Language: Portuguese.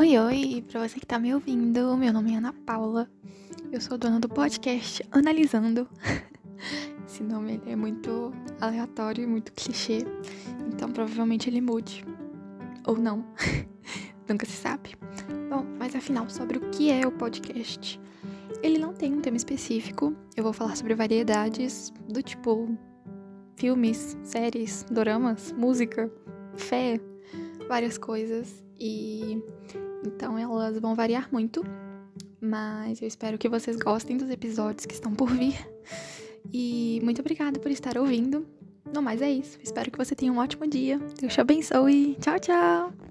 Oi, oi, pra você que tá me ouvindo, meu nome é Ana Paula. Eu sou dona do podcast Analisando. Esse nome é muito aleatório e muito clichê, então provavelmente ele mude. Ou não. Nunca se sabe. Bom, mas afinal, sobre o que é o podcast? Ele não tem um tema específico. Eu vou falar sobre variedades do tipo filmes, séries, doramas, música, fé, várias coisas. E então elas vão variar muito. Mas eu espero que vocês gostem dos episódios que estão por vir. E muito obrigada por estar ouvindo. No mais é isso. Espero que você tenha um ótimo dia. Deus te abençoe. Tchau, tchau!